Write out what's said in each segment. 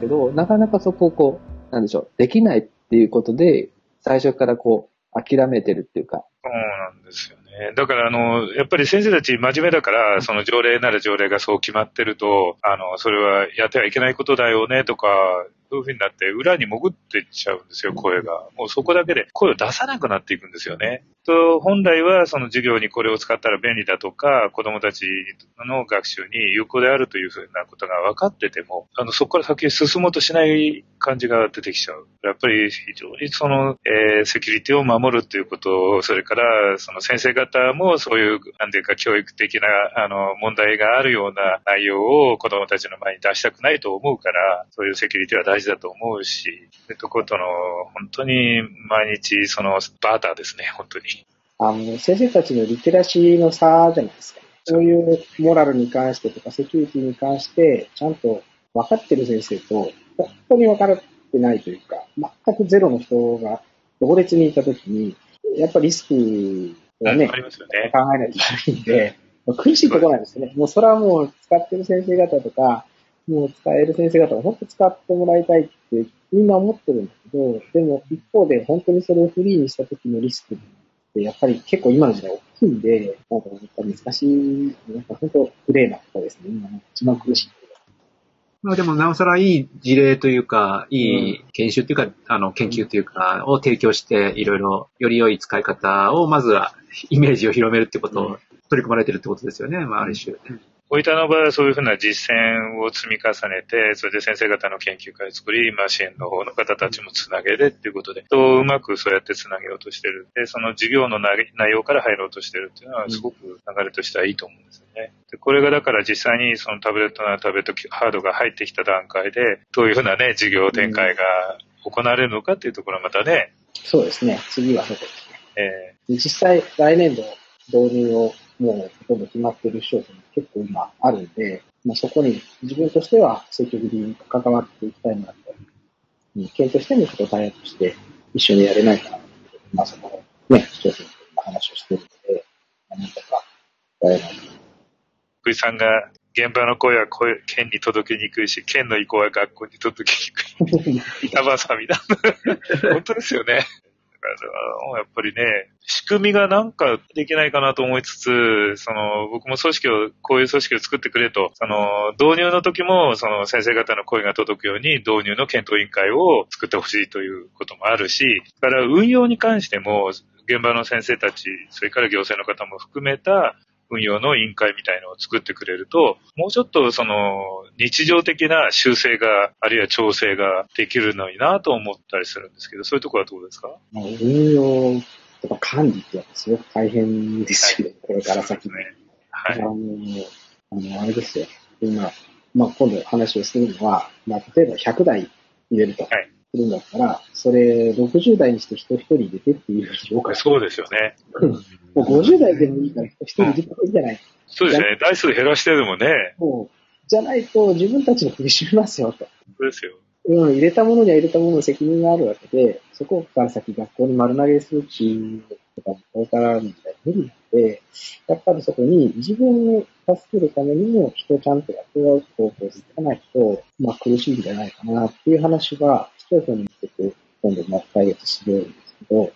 けど、なかなかそこをこう、なんでしょう、できないっていうことで、最初からこう、諦めてるっていうか。んですよね。だから、あの、やっぱり先生たち真面目だから、その条例なら条例がそう決まってると、あの、それはやってはいけないことだよねとか、そういう風になって裏に潜っていっちゃうんですよ、声が。もうそこだけで声を出さなくなっていくんですよね。と、本来はその授業にこれを使ったら便利だとか、子供たちの学習に有効であるというふうなことが分かってても、あの、そこから先へ進もうとしない感じが出てきちゃう。やっぱり非常にその、えー、セキュリティを守るということを、それからその先生方もそういう、なんていうか教育的な、あの、問題があるような内容を子供たちの前に出したくないと思うから、そういうセキュリティは大事だと思うし、そういうとことの、本当に毎日そのバーターですね、本当に。あの、先生たちのリテラシーの差じゃないですか。そういうモラルに関してとかセキュリティに関して、ちゃんと分かってる先生と、本当に分かってないというか、全くゼロの人が同列にいたときに、やっぱりリスクをね、ね考えないといけないんで、苦しいところなんですよね。もうそれはもう使ってる先生方とか、もう使える先生方は本当使ってもらいたいってみんな思ってるんだけど、でも一方で本当にそれをフリーにした時のリスクってやっぱり結構今の時代大きいんで、なんかやっぱ難しい、なんか本当グレーなことですね。今の一番苦しい。まあでもなおさらいい事例というか、いい研修というか、うん、あの、研究というか、を提供して、いろいろより良い使い方を、まずはイメージを広めるってことを取り組まれてるってことですよね、まあある種。大分の場合はそういうふうな実践を積み重ねて、それで先生方の研究会を作り、まあ支援の方の方たちもつなげてっていうことで、とうまくそうやってつなげようとしてる。で、その授業の内容から入ろうとしてるっていうのはすごく流れとしてはいいと思うんですよね。でこれがだから実際にそのタブレットなタブレットハードが入ってきた段階で、どういうふうなね、授業展開が行われるのかっていうところはまたね。そうですね。次はそこですね。えー、実際来年度導入をもうほとんど決まってる商品結構今あるんで、まあ、そこに自分としては積極的に関わっていきたいなと、県としてもちょっとタイアップして一緒にやれないかなまあそのね、商品の話をしてるので、何とかやれない。福井さんが現場の声は声県に届けにくいし、県の意向は学校に届けにくい。板挟みだ。本当ですよね。やっぱりね、仕組みがなんかできないかなと思いつつ、その、僕も組織を、こういう組織を作ってくれと、その、導入の時も、その先生方の声が届くように、導入の検討委員会を作ってほしいということもあるし、から運用に関しても、現場の先生たち、それから行政の方も含めた運用の委員会みたいのを作ってくれると、もうちょっとその日常的な修正が、あるいは調整ができるのになと思ったりするんですけど、そういうところはどうですか？運用とか管理ってやっぱすごく大変ですよね、これから先ね。はい。あの、あの、あれですよ。今、まあ今度話をするのは、まあ例えば100台入れると。はい。するんだったら、それ60代にして人一人入れてっていうふうに僕は。そうですよね。もう50代でもいいから人一人入れてもいいじゃない。そうですね。台数減らしてでもね。もう、じゃないと自分たちの首絞めますよと。そうですよ。うん、入れたものには入れたものの責任があるわけで、そこから先学校に丸投げするっていうとか、これからみたいな無理なんで、やっぱりそこに自分を助けるためにも人をちゃんとやってもらう方法をつかないと、まあ苦しいんじゃないかなっていう話は、視聴者に向けて今度また来月してるんですけど、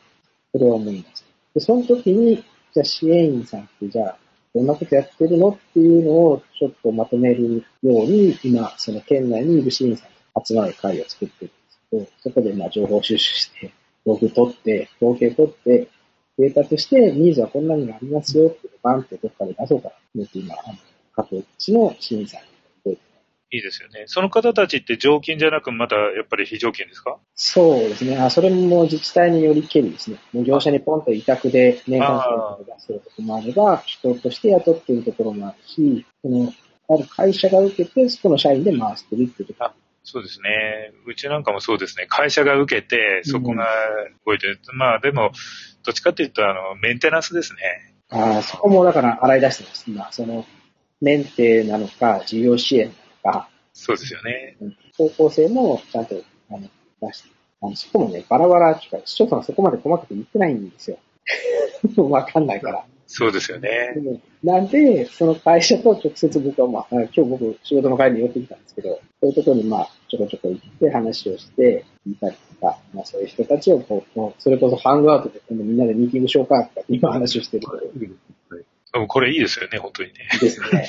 それは思います。で、その時に、じゃあ支援員さんってじゃあ、どんなことやってるのっていうのをちょっとまとめるように、今、その県内にいる支援員さんが集まる会を作ってるんですけど、そこでまあ情報収集して、ログ取って、統計取って、データとしてニーズはこんなにありますよってバンってどっかで出そうかなと思って今、各地の支援員さいいですよね。その方たちって常勤じゃなく、またやっぱり非常勤ですか？そうですね。あそれも自治体によりけりですね。業者にポンと委託で年間総額を出すところもあれば、人として雇っているところもあるし、その、ある会社が受けて、そこの社員で回してるっていうところ。そうですね。うちなんかもそうですね。会社が受けて、そこが動いてる。うん、まあでも、どっちかっていうと、あの、メンテナンスですね。ああ、そこもだから洗い出してます。今、その、メンテなのか、事業支援か。そうですよね。方向性もちゃんとあの出して、あのそこもね、バラバラっていうか、市町村はそこまで細かく言ってないんですよ。わかんないから。そうですよね。なんで、その会社と直接僕はまあ、今日僕仕事の帰りに寄ってきたんですけど、そういうところにまあ、ちょこちょこ行って話をして、見たりとか、まあそういう人たちをこう、それこそハングアウトで今度みんなでミーティングしようかとか今話をしてるでもこれいいですよね、本当にね。ですね。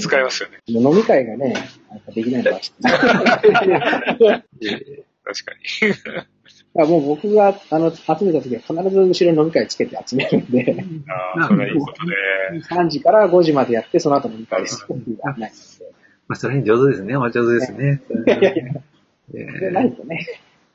使えますよね。飲み会がね、なんかできないのは 確かに。だからもう僕があの集めた時は必ず後ろに飲み会つけて集めるんで、ああ、それはいいことで。3時から5時までやって、その後飲み会ですっていう案内なんで。まあ、それに上手ですね。お上手ですね。いやいやいや、ないとね、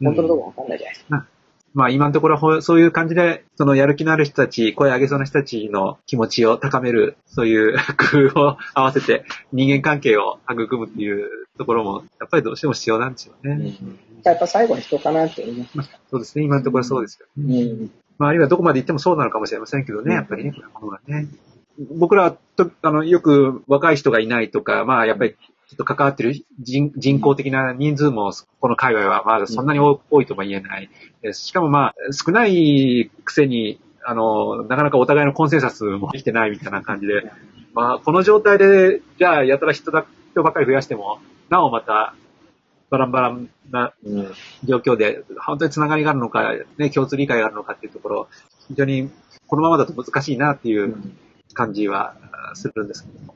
本当のところわかんないじゃないですか。まあ今のところほそういう感じで、そのやる気のある人たち、声上げそうな人たちの気持ちを高める、そういう 工夫を合わせて人間関係を育むっていうところも、やっぱりどうしても必要なんですよね。やっぱ最後は人かなって思います。そうですね。今のところそうですよね。うん。まあ、あるいはどこまで行ってもそうなのかもしれませんけどね、やっぱりね、このはね。僕らはと、あの、よく若い人がいないとか、まあ、やっぱり、ちょっと関わってる人人口的な人数も、この界隈はまだそんなに多多いとも言えない。しかもまあ、少ないくせに、あの、なかなかお互いのコンセンサスもできてないみたいな感じで、まあ、この状態で、じゃあ、やたら人だ、人ばっかり増やしても、なおまた、バランバランなうん。状況で、本当につながりがあるのか、ね、共通理解があるのかっていうところ、非常にこのままだと難しいなっていう感じはあするんですけども。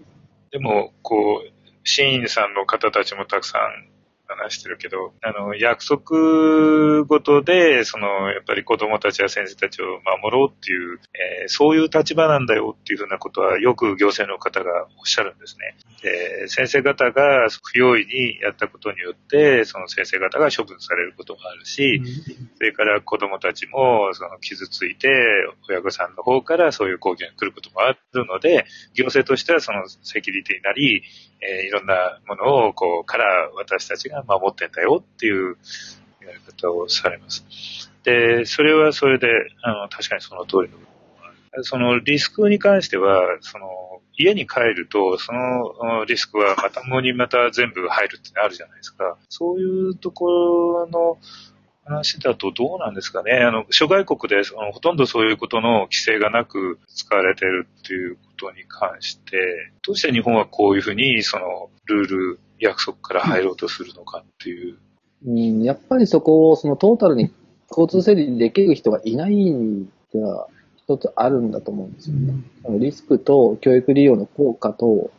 でも、こう、新員さんの方たちもたくさん話してるけど、あの、約束ごとで、その、やっぱり子供たちや先生たちを守ろうっていう、えーそういう立場なんだよっていうふうなことは、よく行政の方がおっしゃるんですね。で、先生方が不用意にやったことによって、その先生方が処分されることもあるし、それから子供たちもその傷ついて、親御さんの方からそういう抗議が来ることもあるので、行政としてはそのセキュリティなり、えーいろんなものをこうから私たちが守ってんだよっていうやり方をされます。で、それはそれで、あの、確かにその通りの。そのリスクに関しては、その、家に帰ると、そのリスクはまたもにまた全部入るってあるじゃないですか。そういうところの話だとどうなんですかね。あの、諸外国でそのほとんどそういうことの規制がなく使われてるっていうことに関して、どうして日本はこういうふうにそのルール、約束から入ろうとするのかっていう。うん、やっぱりそこを、そのトータルに交通整理できる人がいないっていうのは一つあるんだと思うんですよね。リスクと教育利用の効果と、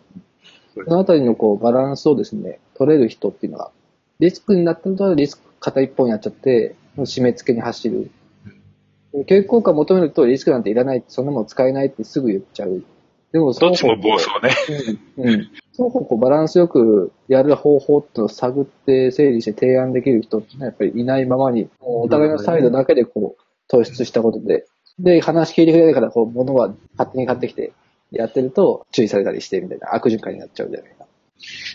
そのあたりのこうバランスをですね、取れる人っていうのは、リスクになったのとリスク片一本やっちゃって、締め付けに走る。教育効果を求めるとリスクなんていらない、そんなもの使えないってすぐ言っちゃう。でも、どっちも暴走ね。うん。うん。双方こうバランスよくやる方法っていうのを探って整理して提案できる人ってやっぱりいないままに、お互いのサイドだけでこう、突出したことで、で、話聞いてくれないから、こう、物は勝手に買ってきてやってると注意されたりしてみたいな悪循環になっちゃうじゃないか。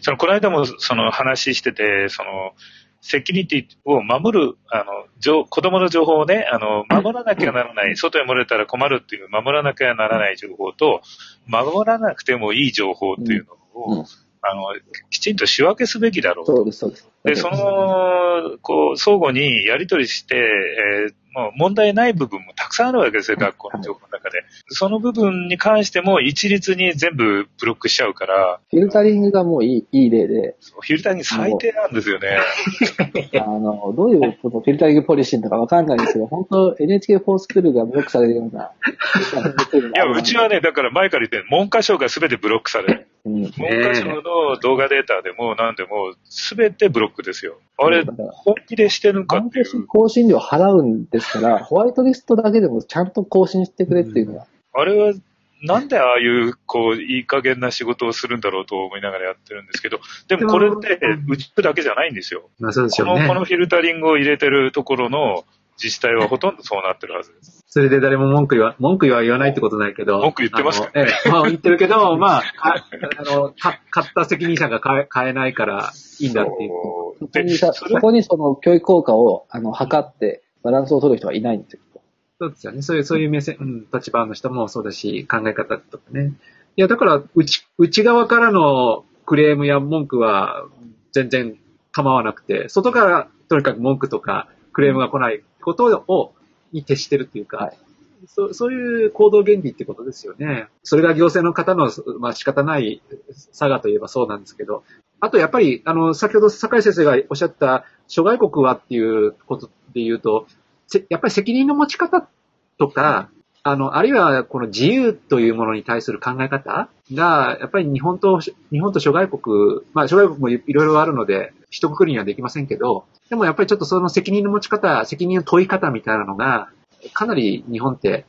その、この間もその話してて、その、セキュリティを守る、あの、情子供の情報をね、あの、守らなきゃならない、外へ漏れたら困るっていう、守らなきゃならない情報と、守らなくてもいい情報っていうのを、うんあの、きちんと仕分けすべきだろうとそうです、そうです。で、その、こう、相互にやり取りして、えーもう問題ない部分もたくさんあるわけですよ、学校の情報の中で。その部分に関しても一律に全部ブロックしちゃうから、フィルタリングがもういい、いい例で、フィルターに最低なんですよね。あの、どういうことフィルタリングポリシーなのかわかんないんですけど、本当 NHK フォースクールがブロックされるような。いいや、うちはね、だから前から言ってる文科省が全てブロックされる。うん、文科省の動画データでも何でも全てブロックですよ。あれ、本気でしてるのかっ毎ていう。年更新料払うんですから、ホワイトリストだけでもちゃんと更新してくれっていうのは、あれは、なんでああいう、こう、いい加減な仕事をするんだろうと思いながらやってるんですけど、でもこれって、うちだけじゃないんですよ。まあそうでしこの、ょうねこ。のフィルタリングを入れてるところの自治体はほとんどそうなってるはずです。それで誰も文句言わ、文句は言わないってことないけど。文句言ってますあのええ、まあ言ってるけど、まあ、あ あの、か買った責任者が変え変えないからいいんだっていう。そうでそこにさそこにその教育効果をあの測ってバランスを取る人はいないんですよ。そうですよね。そういう、そういう目線、うん、立場の人もそうだし、考え方とかね。いや、だから、内、内側からのクレームや文句は全然構わなくて、外からとにかく文句とかクレームが来ないことを、に徹してるっていうか、はいそそういう行動原理ってことですよね。それが行政の方の、まあ仕方ない差がといえばそうなんですけど、あとやっぱり、あの、先ほど坂井先生がおっしゃった諸外国はっていうことで言うと、やっぱり責任の持ち方とか、あの、あるいはこの自由というものに対する考え方が、やっぱり日本と、日本と諸外国、まあ諸外国もいろいろあるので、一括りにはできませんけど、でもやっぱりちょっとその責任の持ち方、責任の問い方みたいなのが、かなり日本って、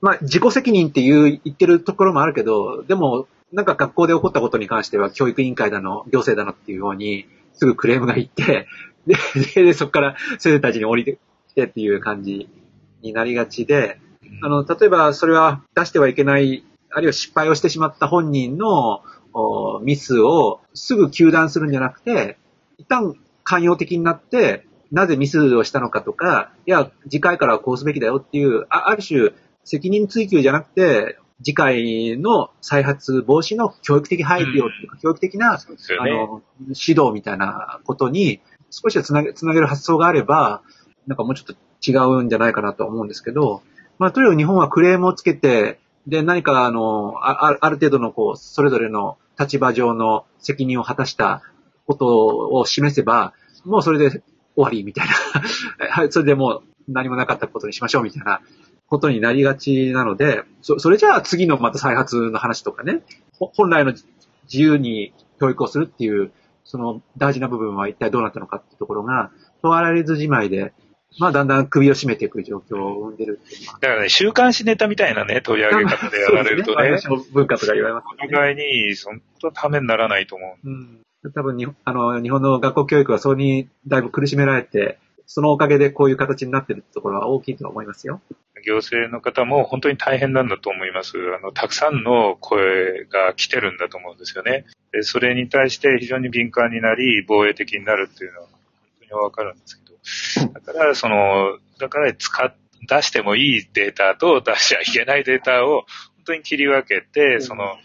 まあ自己責任っていう言ってるところもあるけど、でもなんか学校で起こったことに関しては教育委員会だの、行政だのっていうように、すぐクレームがいって、で、でそこから先生たちに降りてきてっていう感じになりがちで、あの、例えばそれは出してはいけない、あるいは失敗をしてしまった本人のミスをすぐ糾弾するんじゃなくて、一旦寛容的になって、なぜミスをしたのかとか、いや、次回からはこうすべきだよっていう、あある種、責任追及じゃなくて、次回の再発防止の教育的配慮、うん、教育的な、ね、あの指導みたいなことに少しはつなげつなげる発想があれば、なんかもうちょっと違うんじゃないかなと思うんですけど、まあ、とにかく日本はクレームをつけて、で、何かあの、あある程度のこう、それぞれの立場上の責任を果たしたことを示せば、もうそれで終わりみたいな。はい、それでもう何もなかったことにしましょうみたいなことになりがちなので、そそれじゃあ次のまた再発の話とかね、本来の自由に教育をするっていう、その大事な部分は一体どうなったのかっていうところが、問われずじまいで、まあだんだん首を絞めていく状況を生んでるっていうだからね、週刊誌ネタみたいなね、取り上げ方でやられるとね。ね文化とか言われます、ね。お互いに、本当ためにならないと思う。うん。多分に、あの、日本の学校教育はそれにだいぶ苦しめられて、そのおかげでこういう形になってるところは大きいと思いますよ。行政の方も本当に大変なんだと思います。あの、たくさんの声が来てるんだと思うんですよね。で、それに対して非常に敏感になり、防衛的になるっていうのは本当にわかるんですけど、だから、その、だから使っ、出してもいいデータと出しちゃいけないデータを本当に切り分けて、その、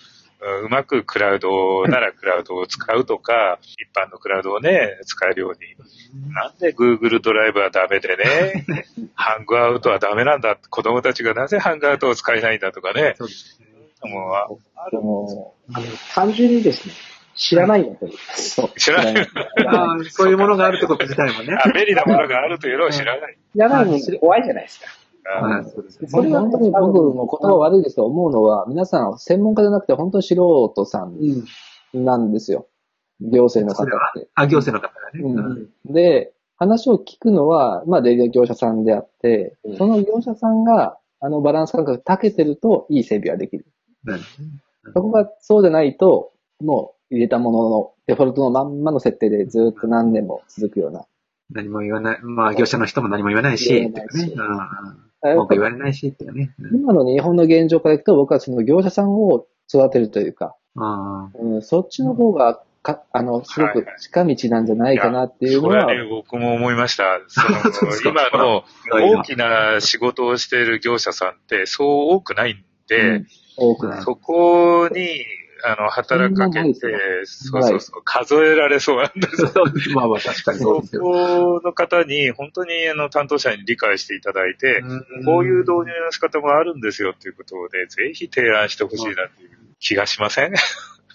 うまくクラウドならクラウドを使うとか、一般のクラウドをね、使えるように。なんで Google ドライブはダメでね、ハングアウトはダメなんだ。子供たちがなぜハングアウトを使えないんだとかね。そうですね。もう、あの、単純にですね、知らないんだとそう。知らない。そういうものがあるってこと自体もね。便利なものがあるというのを知らない。知らないの怖いじゃないですか。それが本当に僕の言葉悪いですと思うのは、皆さん専門家じゃなくて本当に素人さんなんですよ。行政の方って。あ、行政の方がね。うん、で、話を聞くのは、まあ、デリ業者さんであって、その業者さんが、あのバランス感覚長けてると、いい整備はできる。うん、そこがそうじゃないと、もう入れたもののデフォルトのまんまの設定でずっと何年も続くような。何も言わない。まあ、業者の人も何も言わないし、言わないしね。文句言われないしっていうね。今の日本の現状からいくと、僕はその業者さんを育てるというか、うん、そっちの方がか、あの、すごく近道なんじゃないかなっていうのは。はい、それね、僕も思いました。その 今の大きな仕事をしている業者さんってそう多くないんで、うん、多くない。そこにあの、働かけて、そうそうそう、数えられそうなんです。よ。まあまあ確かにそうそこの方に、本当にあの、担当者に理解していただいて、こういう導入の仕方もあるんですよっていうことで、ぜひ提案してほしいなっていう気がしません？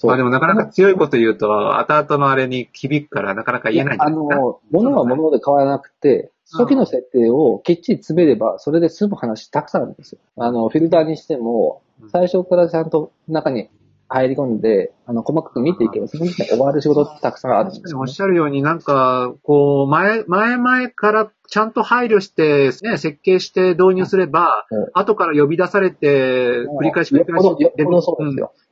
まあでもなかなか強いこと言うと、後々のあれに響くからなかなか言えないあの、物は物で変わらなくて、初期の設定をきっちり詰めれば、それで済む話たくさんあるんですよ。あの、フィルターにしても、最初からちゃんと中に入り込んで、あの、細かく見ていけば、その時に終わる仕事ってたくさんあるんです、ね、おっしゃるようになんか、こう、前、前々からちゃんと配慮して、ね、設計して導入すれば、うん、後から呼び出されて、繰り返し繰り返し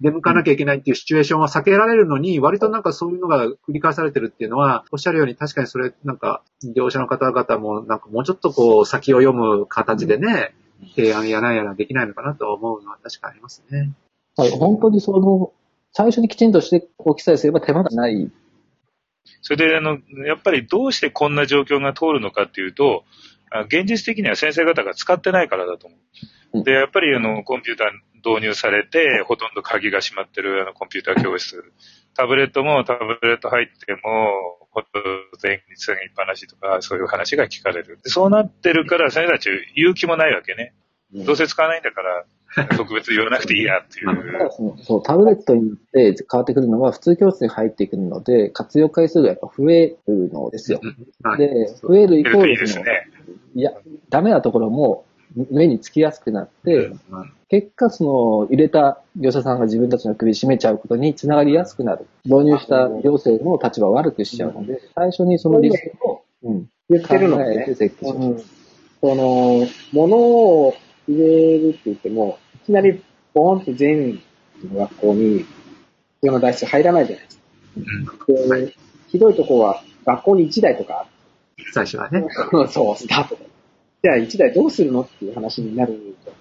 出向かなきゃいけないっていうシチュエーションは避けられるのに、割となんかそういうのが繰り返されてるっていうのは、おっしゃるように確かにそれ、なんか、業者の方々も、なんかもうちょっとこう、先を読む形でね、提案やなんやらできないのかなと思うのは確かありますね。はい、本当にその、最初にきちんとしておきさえすれば手間がない。それで、あの、やっぱりどうしてこんな状況が通るのかっていうと、現実的には先生方が使ってないからだと思う。で、やっぱりあの、コンピューター導入されて、ほとんど鍵が閉まってるあのコンピューター教室。タブレットもタブレット入っても、ほとんど電気につなぎっぱなしとか、そういう話が聞かれる。そうなってるから、先生たち勇気もないわけね。どうせ使わないんだから、特別言わなくていいやっていただう。そのそう、タブレットによって変わってくるのは、普通教室に入ってくるので、活用回数がやっぱ増えるのですよ。はいで、増えるイコールその、ですね。いや、ダメなところも目につきやすくなって、結果その入れた業者さんが自分たちの首絞めちゃうことにつながりやすくなる。導入した行政の立場を悪くしちゃうので、最初にそのリスクを、うん、言ってるの考えねて。設計しまうんその、物を入れるって言っても、いきなりボーンって全の学校に必要な台数入らないじゃないですか。で、ひどいとこは学校に1台とか最初はね。そう、スタート。じゃあ1台どうするのっていう話になると。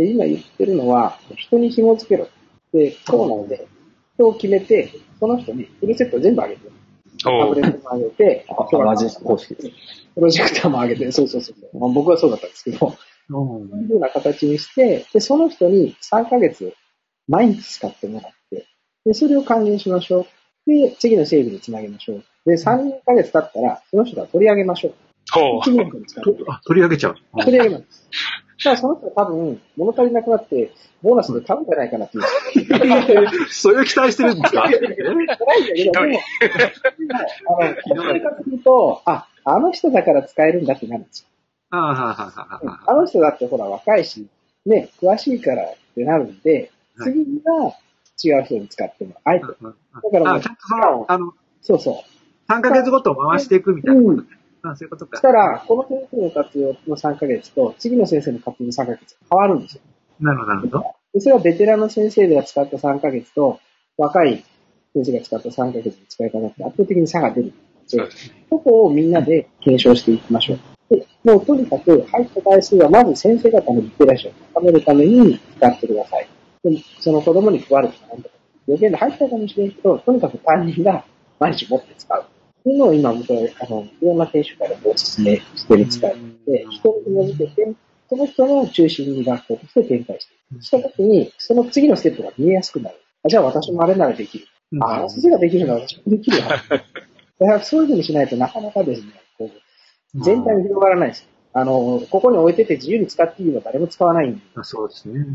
で、今言ってるのは、人に紐付けろ。で、コーナーで人を決めて、その人にフルセット全部あげて、タおうブレットもあげて。プロジェクターもあげて、そうそうそう。まあ、僕はそうだったんですけど、そういうような形にして、で、その人に3ヶ月毎日使ってもらって、で、それを還元しましょう。で、次の整備につなげましょう。で、3ヶ月経ったら、その人が取り上げましょう。ほう。次の人に使って。あ取り上げちゃう。取り上げます。ただその人は多分、物足りなくなって、ボーナスで買うんじゃないかなっていう。そういう期待してるんですか？辛 いんだけど、でも、あの、こっちからすると、あ、あの人だから使えるんだってなるんですよ。ああ、はあ、はあ、はあ。あの人だってほら若いし、ね、詳しいからってなるんで、はい次には違う人に使ってもらう。あえて。うんだからもうあ、ちゃんとその、あの、そうそう。3ヶ月ごと回していくみたいなことね。あそういうことか。そしたら、この先生の活用の3ヶ月と、次の先生の活用の3ヶ月変わるんですよ。なるほど、なるほど。でそれはベテランの先生が使った3ヶ月と、若い先生が使った3ヶ月の使い方って圧倒的に差が出る。そうですね。そこをみんなで検証していきましょう。で、もうとにかく入った回数はまず先生方のリテラシーを高めるために使ってください。でその子供に配るとかなんとか。余計で入ったかもしれんけど、とにかく担任が毎日持って使う。っていうのを今僕は、あの、いろんな研修会でお勧めしてる使い方で、人に紐付けて、その人の中心に学校として展開していく。したときに、その次のステップが見えやすくなる。あじゃあ私もあれならできる。うんあ、あの先生ができるなら私もできるわ。だからそういうふうにしないとなかなかですね、こう全体に広がらないです。あの、ここに置いてて自由に使っていいの誰も使わないんで、あそうですね。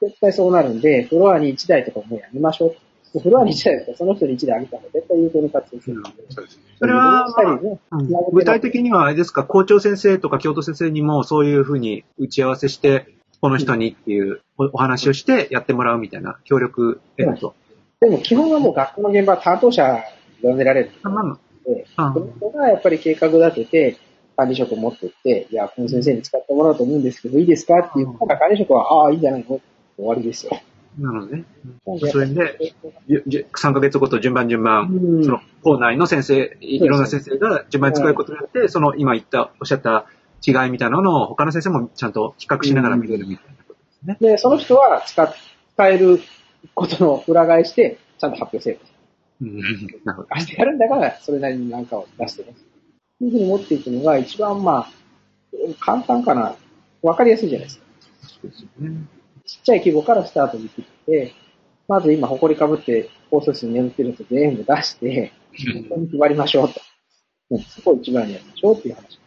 絶対そうなるんで、フロアに1台とかもうやめましょう。フロアに1台とかその人に1台あげた方が絶対有効に活用するんで。そうですね。それはねうん具体的にはあれですか、校長先生とか教頭先生にもそういうふうに打ち合わせして、この人にっていうおお話をしてやってもらうみたいな協力得ると。でも基本はもう学校の現場は担当者呼んでられるあまあまので、あその人がやっぱり計画立てて、管理職を持ってって、いや、この先生に使ってもらおうと思うんですけど、いいですかって言ったら管理職は、ああ、いいんじゃないの？終わりですよ。なのでね。なんでそれで、じじ3ヶ月ごと順番順番、うんその校内の先生、いいろんな先生が順番に使うことによって、その今言った、おっしゃった違いみたいなのを他の先生もちゃんと比較しながら見れるみたいなことですね。で、その人は使っ使えることの裏返して、ちゃんと発表せよ。うんなるほど。出してやるんだから、それなりに何かを出してね。いうふうに持っていくのが一番まあ、簡単かな。わかりやすいじゃないですか。ね。ちっちゃい規模からスタートできて、まず今、埃かぶって、放送室に眠ってると全部出して、ここに配りましょうと。うんそこを一番にやりましょうっていう話。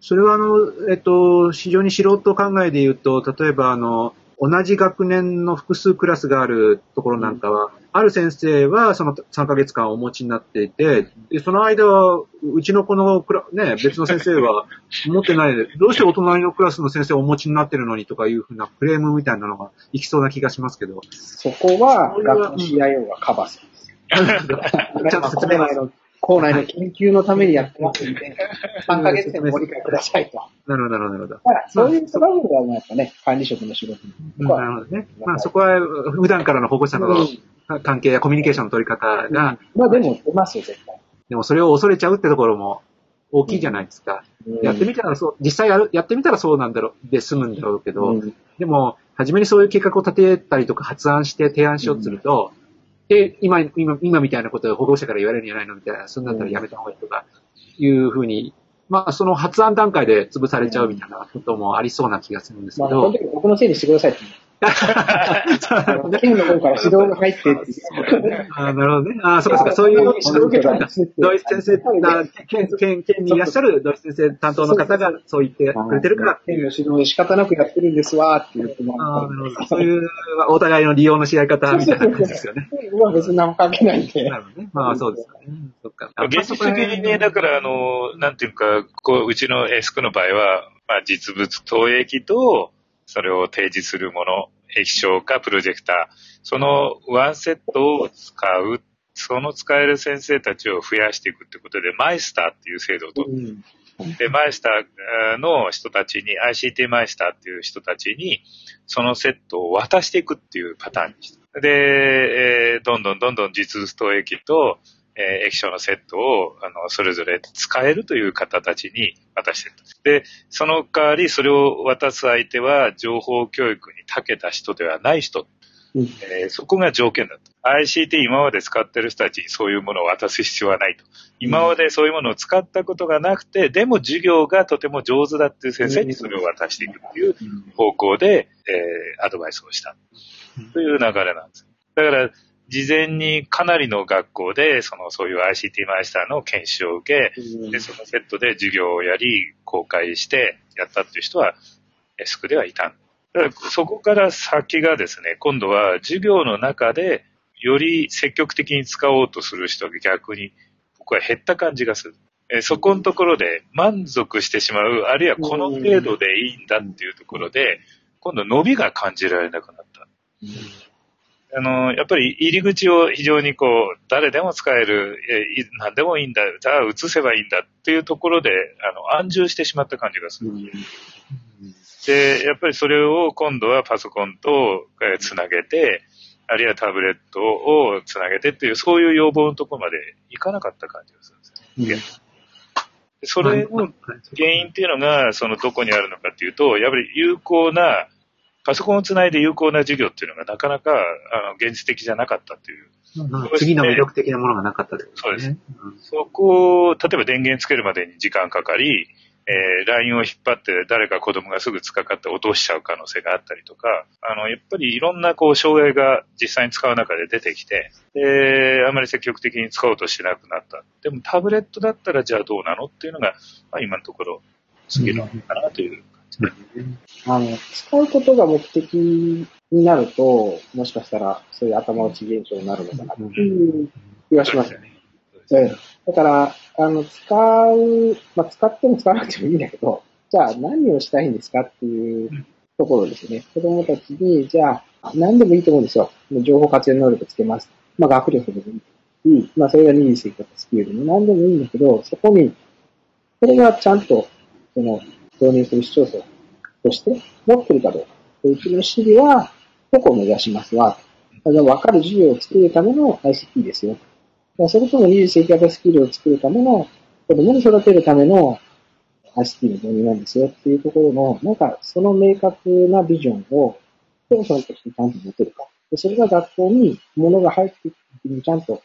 それはあの、えっと、非常に素人考えで言うと、例えばあの、同じ学年の複数クラスがあるところなんかは、ある先生はその3ヶ月間お持ちになっていて、でその間は、うちの子のクラ、ね、別の先生は持ってないで、どうしてお隣のクラスの先生お持ちになってるのにとかいうふうなクレームみたいなのがいきそうな気がしますけど。そこは、学校 CIO がカバーするんですよ。ちゃんと説明校内の、校内の研究のためにやってますんで、3ヶ月でもご理解くださいと。なるほど、なるほど。だから、そういうトラブルがやっぱね、管理職の仕事に。うんなるほどね。まあそこは普段からの保護者の関係やコミュニケーションの取り方が、まあでも、出ますよ、絶対。でもそれを恐れちゃうってところも大きいじゃないですか。やってみたらそう、実際やる、やってみたらそうなんだろう、で済むんだろうけど、うんでも、初めにそういう計画を立てたりとか発案して提案しようとすると、で、今、今、今みたいなことを保護者から言われるんじゃないのみたいな、そんなったらやめた方がいいとか、いうふうに、まあ、その発案段階で潰されちゃうみたいなこともありそうな気がするんですけまあ、このど、時僕のせいにしてくださいって県の方から指導が入ってって。あなるほどね。あそうかそうか、そういう指導を受けたんだ。ドイツ先生、あ県、県、県にいらっしゃるドイツ先生担当の方がそう言ってくれてるから。県の指導で仕方なくやってるんですわって言ってもああ、なるほど。そういう、お互いの利用のし合い方みたいな感じですよね。僕は別に何も関係ないんで。なるほどね。まあそうですよね。そっか。現実的にね、だから、あの、なんていうか、こう、うちのエスクの場合は、まあ、実物投影と、それを提示するもの、液晶かプロジェクター、そのワンセットを使う、その使える先生たちを増やしていくってことで、マイスターっていう制度を取って、で、マイスターの人たちに、ICT マイスターっていう人たちに、そのセットを渡していくっていうパターンにして。で、えーどんどんどんどん実物投影と、えー液晶のセットを、あの、それぞれ使えるという方たちに渡していると。で、その代わり、それを渡す相手は、情報教育に長けた人ではない人。うんえーそこが条件だと。ICT 今まで使ってる人たちにそういうものを渡す必要はないと。今までそういうものを使ったことがなくて、でも授業がとても上手だっていう先生にそれを渡していくっていう方向で、えーアドバイスをした。という流れなんです。だから、事前にかなりの学校で、その、そういう ICT マイスターの研修を受け、で、そのセットで授業をやり、公開してやったっていう人は、エスクではいたんだからそこから先がですね、今度は授業の中で、より積極的に使おうとする人が逆に、僕は減った感じがする。えーそこのところで満足してしまう、あるいはこの程度でいいんだっていうところで、今度伸びが感じられなくなった。あの、やっぱり入り口を非常にこう、誰でも使える、えい何でもいいんだ、じゃあ移せばいいんだっていうところで、あの、安住してしまった感じがする。で、やっぱりそれを今度はパソコンとえーつなげて、あるいはタブレットをつなげてっていう、そういう要望のところまでいかなかった感じがするんですよね。でそれの原因っていうのが、そのどこにあるのかっていうと、やっぱり有効な、パソコンをつないで有効な授業っていうのがなかなか、あの、現実的じゃなかったっていう。うん次の魅力的なものがなかったってことですね。そこを、例えば電源つけるまでに時間かかり、えー、LINE を引っ張って誰か子供がすぐ使って落としちゃう可能性があったりとか、あの、やっぱりいろんなこう、障害が実際に使う中で出てきて、で、あまり積極的に使おうとしなくなった。でもタブレットだったらじゃあどうなのっていうのが、まあ今のところ、次のかなという。あの、使うことが目的になると、もしかしたらそういう頭打ち現象になるのかなっていう気がしますよね。ええだから、あの、使う、まあ、使っても使わなくてもいいんだけど、じゃあ何をしたいんですかっていうところですよね。子供たちに、じゃあ、何でもいいと思うんですよ。情報活用能力つけます。まあ、学力でもいいし、まあ、それが二次生活スキルでも何でもいいんだけど、そこに、それがちゃんと、その、導入する市町村として持ってるかどうか。うちの市議は、ここを目指しますわ。だか分かる授業を作るための ICT ですよ。それとも二次生活スキルを作るための、子供に育てるための ICT の導入なんですよっていうところの、なんかその明確なビジョンを、市町村としてちゃんと持てるか。それが学校に物が入っていくときにちゃんと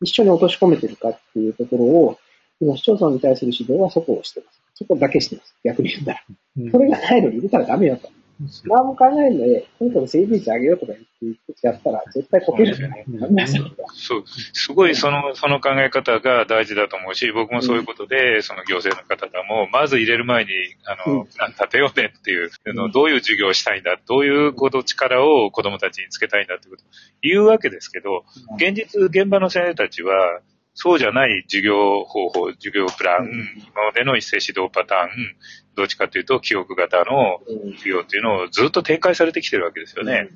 一緒に落とし込めてるかっていうところを、今市町村に対する指導はそこをしています。そこだけしてます。逆に言ったら。それがないのに入れたらダメよと。何も考えないで、とにかく整備率上げようとか言ってやったら絶対こけるじゃないうん。皆さんがそう、す。ごいその、その考え方が大事だと思うし、僕もそういうことで、その行政の方々も、まず入れる前に、あの、うん。プラン立てようねっていう、あのどういう授業をしたいんだ、どういうこと、力を子供たちにつけたいんだってことを言うわけですけど、現実、現場の先生たちは、そうじゃない授業方法、授業プラン、今までの一斉指導パターン、どっちかというと記憶型のうん授業っていうのをずっと展開されてきてるわけですよね。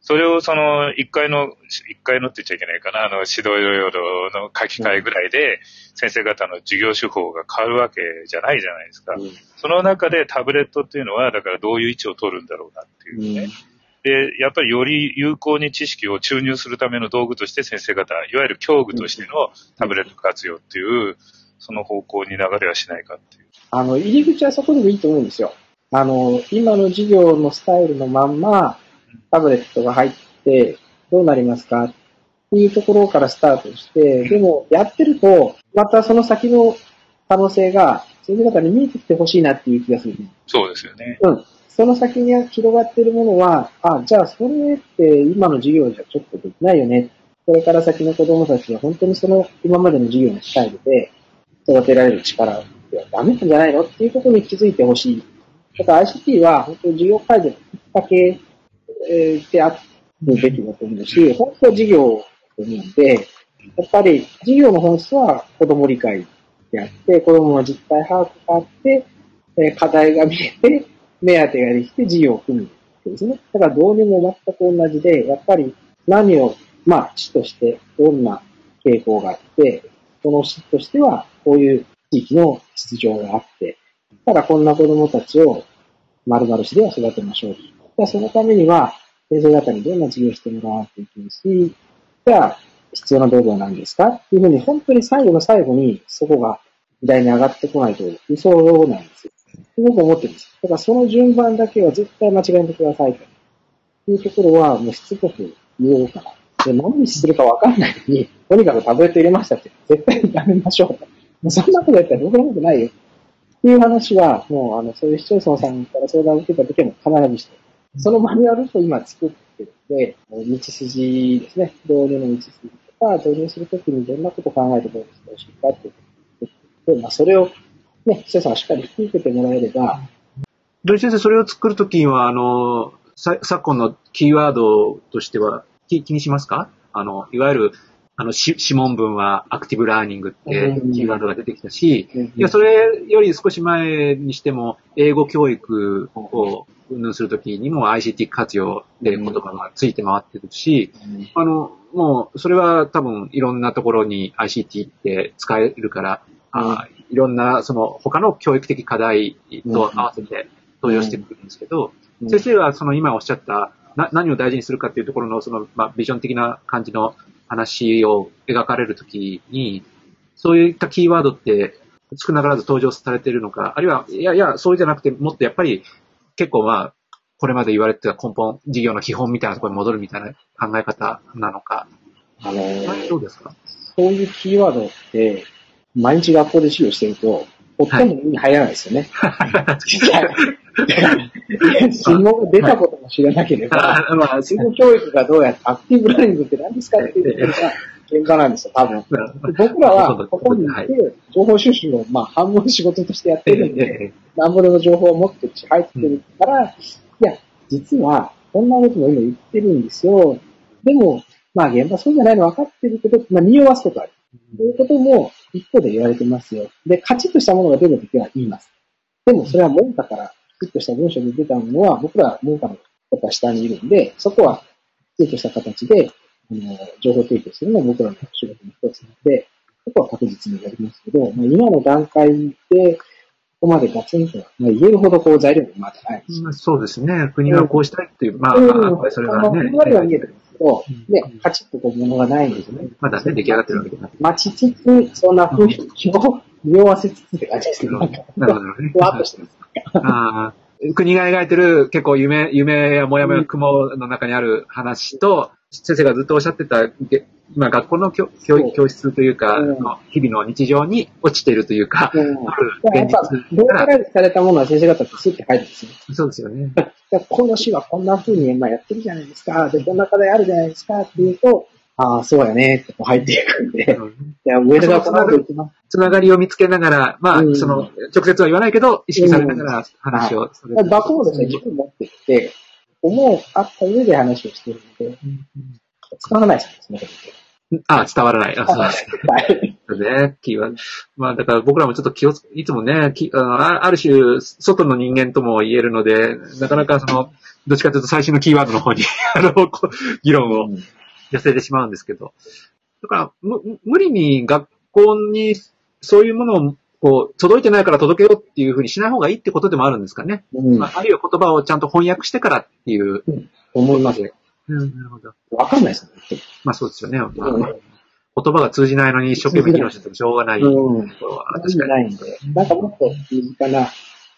それをその、一回の、一回のって言っちゃいけないかな、あの、指導要領の書き換えぐらいで、先生方の授業手法が変わるわけじゃないじゃないですか。その中でタブレットっていうのは、だからどういう位置を取るんだろうなっていうね。で、やっぱりより有効に知識を注入するための道具として先生方、いわゆる教具としてのタブレット活用っていう、その方向に流れはしないかっていう。あの、入り口はそこでもいいと思うんですよ。あの、今の授業のスタイルのまんま、タブレットが入って、どうなりますかっていうところからスタートして、でも、やってると、またその先の可能性が、先生方に見えてきてほしいなっていう気がする。そうですよね。うん。その先に広がっているものは、あ、じゃあそれって今の授業じゃちょっとできないよね。これから先の子供たちは本当にその今までの授業のスタイルで育てられる力ではダメなんじゃないのっていうことに気づいてほしい。だから ICT は本当に授業改善のきっかけえーであるべきだと思うし、本当は授業だと思うんで、やっぱり授業の本質は子供理解であって、子供の実態把握があって、え課題が見えて、目当てができて授業を組むってですね。だから導入も全く同じで、やっぱり何を、まあ、市としてどんな傾向があって、その市としてはこういう地域の秩序があって、ただこんな子供たちを丸々市では育てましょう。そのためには、先生方にどんな授業をしてもらわなきゃいけないし、じゃあ必要な部分は何ですかっていうふうに、本当に最後の最後にそこが議題に上がってこないと理想なんですよ。すごく思ってるんです。だからその順番だけは絶対間違えてくださいというところはもうしつこく言おうかな。で何にするかわかんないのに、とにかくタブレット入れましたって絶対にやめましょう。もうそんなことやったらどうでもくないよ。っていう話は、もうあの、そういう市町村さんから相談を受けた時も必ずして、そのマニュアルを今作ってるんで、道筋ですね、導入の道筋か、導入するときにどんなことを考えてどうしてほしいかっていうで、まあ、それを、ね、市長さんがしっかり引き受けてもらえれば、土井先生、それを作るときには、あの、さ昨今のキーワードとしては、気気にしますか？あの、いわゆる、あの、し指紋文はアクティブラーニングってうん。キーワードが出てきたし、いいや、それより少し前にしても、英語教育を運動するときにも ICT 活用で言葉がついて回ってるし、あの、もう、それは多分いろんなところに ICT って使えるから、あいろんな、その、他の教育的課題と合わせて登場してくるんですけど、うん。先生はその今おっしゃった、な、何を大事にするかっていうところの、その、まあ、ビジョン的な感じの話を描かれるときに、そういったキーワードって少なからず登場されているのか、あるいは、いやいや、そうじゃなくて、もっとやっぱり、結構まあ、これまで言われてた根本、事業の基本みたいなところに戻るみたいな考え方なのか、あのーどうですか？そういうキーワードって、毎日学校で授業してると、ほとんど意味入らないですよね。い。や質問が出たことも知らなければ、あまあ、義務教育がどうやって、アクティブラーニングって何ですかっていうところが現場なんですよ、多分。で 僕らは、ここにいはいて、情報収集を、まあ、半分仕事としてやってるんで、えなんぼでも情報を持って入ってるから、いや、実は、こんなことも今言ってるんですよ。でも、まあ、現場そうじゃないの分かってるけど、まあ、匂わすことある。そういうことも一方で言われてますよ。で、カチッとしたものが出るときは言います。でも、それは文化から、きちっとした文章で出たものは、僕らは文化のやっぱ下にいるんで、そこは、きちっとした形で、あの、情報提供するのが僕らの仕事の一つなので、そこは確実にやりますけど、まあ、今の段階で、ここまでガツンと、まあ、言えるほどこう材料がまだない。まあそうですね。国はこうしたいっていう、まあ、うんそれがねは見えてるんですけどカチッとこうものがないんですよね。まだね、出来上がってるわけじゃなくて。待ちつつ、そんな雰囲気を匂わせつつって感じですけど、なんか、なるほどね。ふわっとしてます。あー国が描いてる結構夢、夢やもやもや雲の中にある話と、先生がずっとおっしゃってた、げまあ学校の教教そう教室というか、うん日々の日常に落ちているというか、うん現やっぱ、実ローカライズされたものは先生方ってスッて書いてるんですよ。そうですよね。でこの市はこんな風にまあやってるじゃないですか。で、こんな課題あるじゃないですかって言うと、ああ、そうやねって入っていくんで、いや、上田がこの後。つながりを見つけながら、まあ、うんその、直接は言わないけど、意識されながら話をされてる。学校もですね、軸持ってきて、思うあった上で話をしてるので、うんうん使わないですね、そのあ、伝わらない。あそうですことはい。ね、キーワード。まあ、だから僕らもちょっと気をつ、いつもね、きあのあある種、外の人間とも言えるので、なかなかその、どっちかというと最新のキーワードの方に、あの、こう議論を寄せてしまうんですけど。だから、む、無理に学校にそういうものを、こう、届いてないから届けようっていうふうにしない方がいいってことでもあるんですかね。うんまあ、あるいは言葉をちゃんと翻訳してからっていう。思いますね。うん、なるほど。わかんないですよね。まあそうですよね。まあうん言葉が通じないのに一生懸命議論しててもしょうがない。うんところは意確かに。味ないんで、なんかもっと身近な、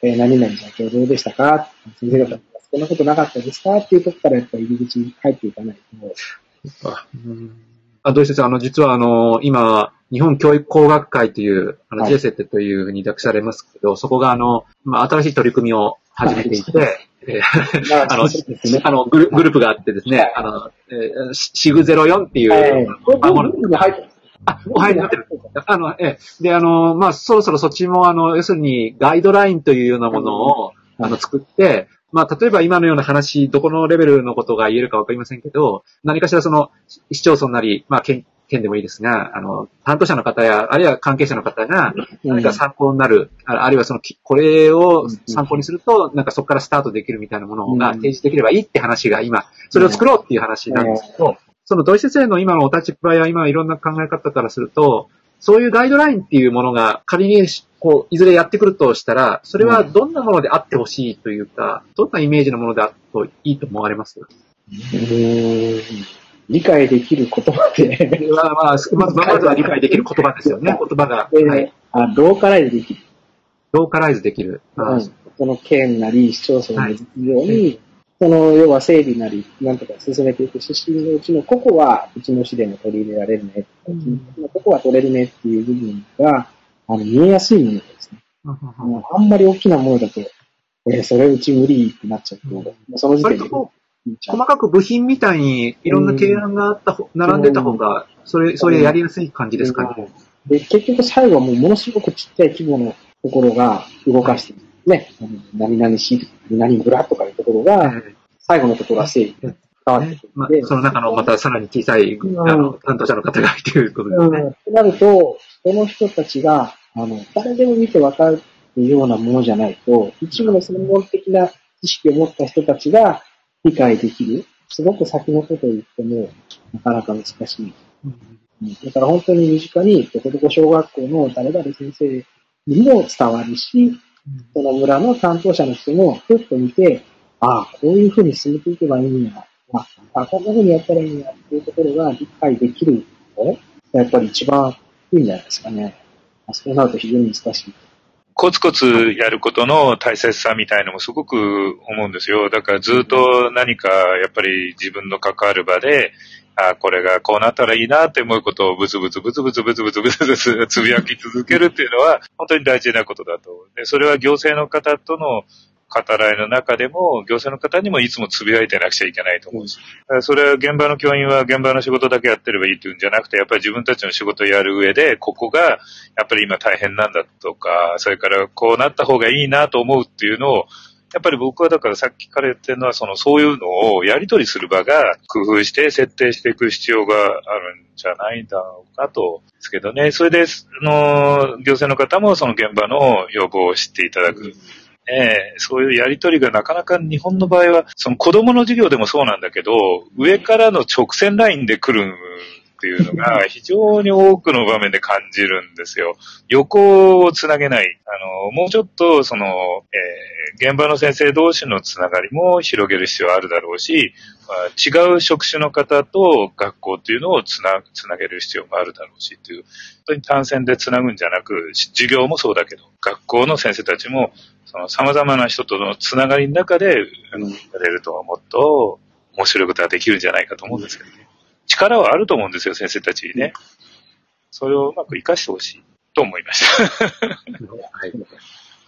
えー何々じゃ今日どうでしたか？先生方、こんなことなかったですか？っていうとこからやっぱり入り口に入っていかないと、うんあ、土井先生、あの、実はあの、今、日本教育工学会という、あの、はい。JSET というふうに略されますけど、そこがあの、まあ、新しい取り組みを始めていて、えまああの。あのグル、グループがあってですね、あの、えーシシグ04っていう、はい。あものこれ入あ、お入りになってる。あの、ええ、で、あの、まあ、そろそろそっちも、あの、要するに、ガイドラインというようなものを、うんあの、作って、まあ、例えば今のような話、どこのレベルのことが言えるかわかりませんけど、何かしらその、市町村なり、まあ、県、県でもいいですが、あの、担当者の方や、あるいは関係者の方が、何か参考になる、ああるいはその、きこれを参考にすると、なんかそこからスタートできるみたいなものがうん。提示できればいいって話が今、それを作ろうっていう話なんですけど、その土井先生の今のお立場や今いろんな考え方からすると、そういうガイドラインっていうものが仮にこう、いずれやってくるとしたら、それはどんなものであってほしいというか、どんなイメージのものであってといいと思われます？理解できる言葉で、まあまあ、まずまずは理解できる言葉ですよね。言葉が、ではい。あローカライズできる。ローカライズできる。あうん。その県なり市町村の実情に、その要は整備なり、なんとか進めていく指針のうちのここはうちの市でも取り入れられるね、ここは取れるねっていう部分が、あの、見えやすいものですね。もうあんまり大きなものだと、えーそれうち無理ってなっちゃううその時点で細かく部品みたいにいろんな提案があった方、並んでた方が、それ、それやりやすい感じですかね。で、結局最後はもうものすごくちっちゃい規模のところが動かしてる。ね、何々市、何々村とかいうところが、え最後のところは整理わってくまあその中のまたさらに小さい、んあの、担当者の方がいてということですね。うん。となると、その人たちが、あの、誰でも見てわかるようなものじゃないと、一部の専門的な知識を持った人たちが理解できる。すごく先のことを言っても、なかなか難しい。うんうんだから本当に身近に、どこどこ小学校の誰々先生にも伝わるし、その村の担当者の人も、ふっと見て、ああ、こういうふうに進めていけばいいんや。ああ、こんなふうにやったらいいんやっていうところが理解できるのやっぱり一番いいんじゃないですかね。あそうなると非常に難しい。コツコツやることの大切さみたいのもすごく思うんですよ。だからずっと何かやっぱり自分の関わる場で、あこれがこうなったらいいなって思うことをブツブツブツブツブツブツブツブ ツつぶやき続けるっていうのは本当に大事なことだと。で、それは行政の方との語らいの中でも、行政の方にもいつもつぶやいてなくちゃいけないと思うし。だからそれは現場の教員は現場の仕事だけやってればいいっていうんじゃなくて、やっぱり自分たちの仕事をやる上で、ここがやっぱり今大変なんだとか、それからこうなった方がいいなと思うっていうのを、やっぱり僕はだからさっきから言ってるのは、そのそういうのをやり取りする場が工夫して設定していく必要があるんじゃないんだろうかと。ですけどね、それで、あの、行政の方もその現場の要望を知っていただく。ね、そういうやりとりがなかなか日本の場合は、その子供の授業でもそうなんだけど、上からの直線ラインで来るっていうのが 非常に多くの場面で感じるんですよ。横をつなげない。あの、もうちょっと、その、えー現場の先生同士のつながりも広げる必要あるだろうし、まあ、違う職種の方と学校っていうのをつな、つなげる必要もあるだろうしっていう、本当に単線でつなぐんじゃなく、授業もそうだけど、学校の先生たちも、その様々な人とのつながりの中で、あの、やれるともっと面白いことができるんじゃないかと思うんですけどね。力はあると思うんですよ、先生たちにね。それをうまく活かしてほしいと思いました。はい。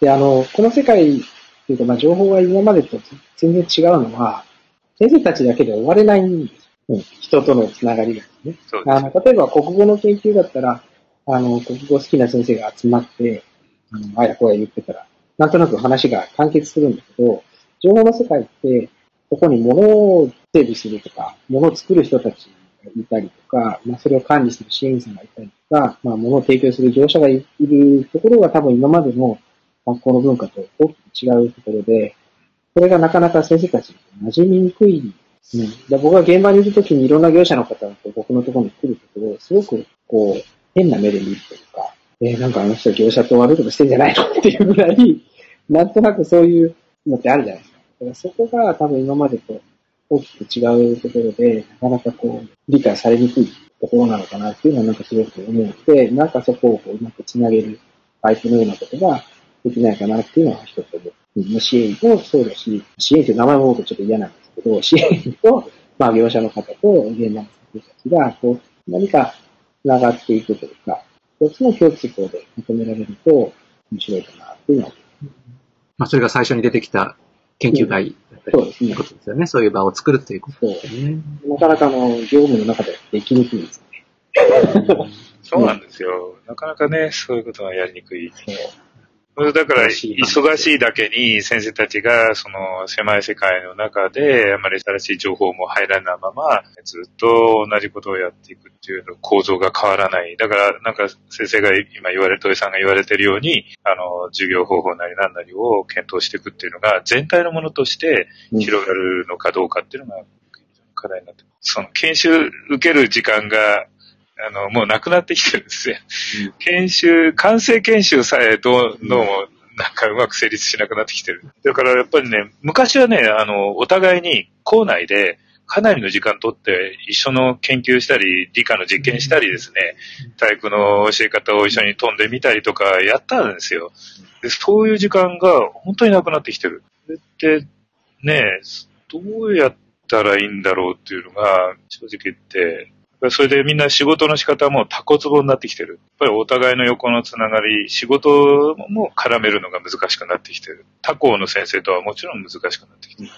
で、あの、この世界っていうか、まあ、情報が今までと全然違うのは、先生たちだけで終われないんです。うん、人とのつながりがね。そうです。あの、例えば国語の研究だったら、あの、国語好きな先生が集まって、あの、あやこや言ってたら、なんとなく話が完結するんだけど、情報の世界って、ここに物を整備するとか、物を作る人たちがいたりとか、まあ、それを管理する支援員さんがいたりとか、まあ、物を提供する業者がいるところが多分今までの学校の文化と大きく違うところで、それがなかなか先生たちに馴染みにくい。うん、で僕が現場にいるときにいろんな業者の方が僕のところに来るところ、すごくこう、変な目で見るというか、えーなんかあの人業者と悪いことしてんじゃないのっていうぐらい、なんとなくそういうのってあるじゃないですか。だからそこが多分今までと大きく違うところで、なかなかこう、理解されにくいところなのかなっていうのはなんかすごく思うので、なんかそこをこううまくつなげるパイプのようなことができないかなっていうのは一つ思う。支援もそうだし、支援という名前も僕ちょっと嫌なんですけど、支援と、まあ業者の方と現場の人たちが、こう、何か繋がっていくというか、一つの共通項で認められると面白いかなっていうのは。まあ、それが最初に出てきた研究会だったり、そうですねということですよね。そういう場を作るということそうですね。なかなかあの、業務の中ではできにくいですね。そうなんですよ。なかなかね、そういうことはやりにくい。そうだから、忙しいだけに先生たちが、その狭い世界の中で、あまり新しい情報も入らないまま、ずっと同じことをやっていくっていう構造が変わらない。だから、なんか先生が今言われ、土井さんが言われてるように、あの、授業方法なり何なりを検討していくっていうのが、全体のものとして広がるのかどうかっていうのが、課題になってます。その、研修受ける時間が、あの、もうなくなってきてるんですよ。研修、完成研修さえどう、どうも、なんかうまく成立しなくなってきてる。だからやっぱりね、昔はね、あの、お互いに校内でかなりの時間取って一緒の研究したり、理科の実験したりですね、体育の教え方を一緒に飛んでみたりとかやったんですよ。でそういう時間が本当になくなってきてる。で、ね、どうやったらいいんだろうっていうのが、正直言って、それでみんな仕事の仕方もタコツボになってきてる。やっぱりお互いの横のつながり、仕事も絡めるのが難しくなってきてる。他校の先生とはもちろん難しくなってきてる。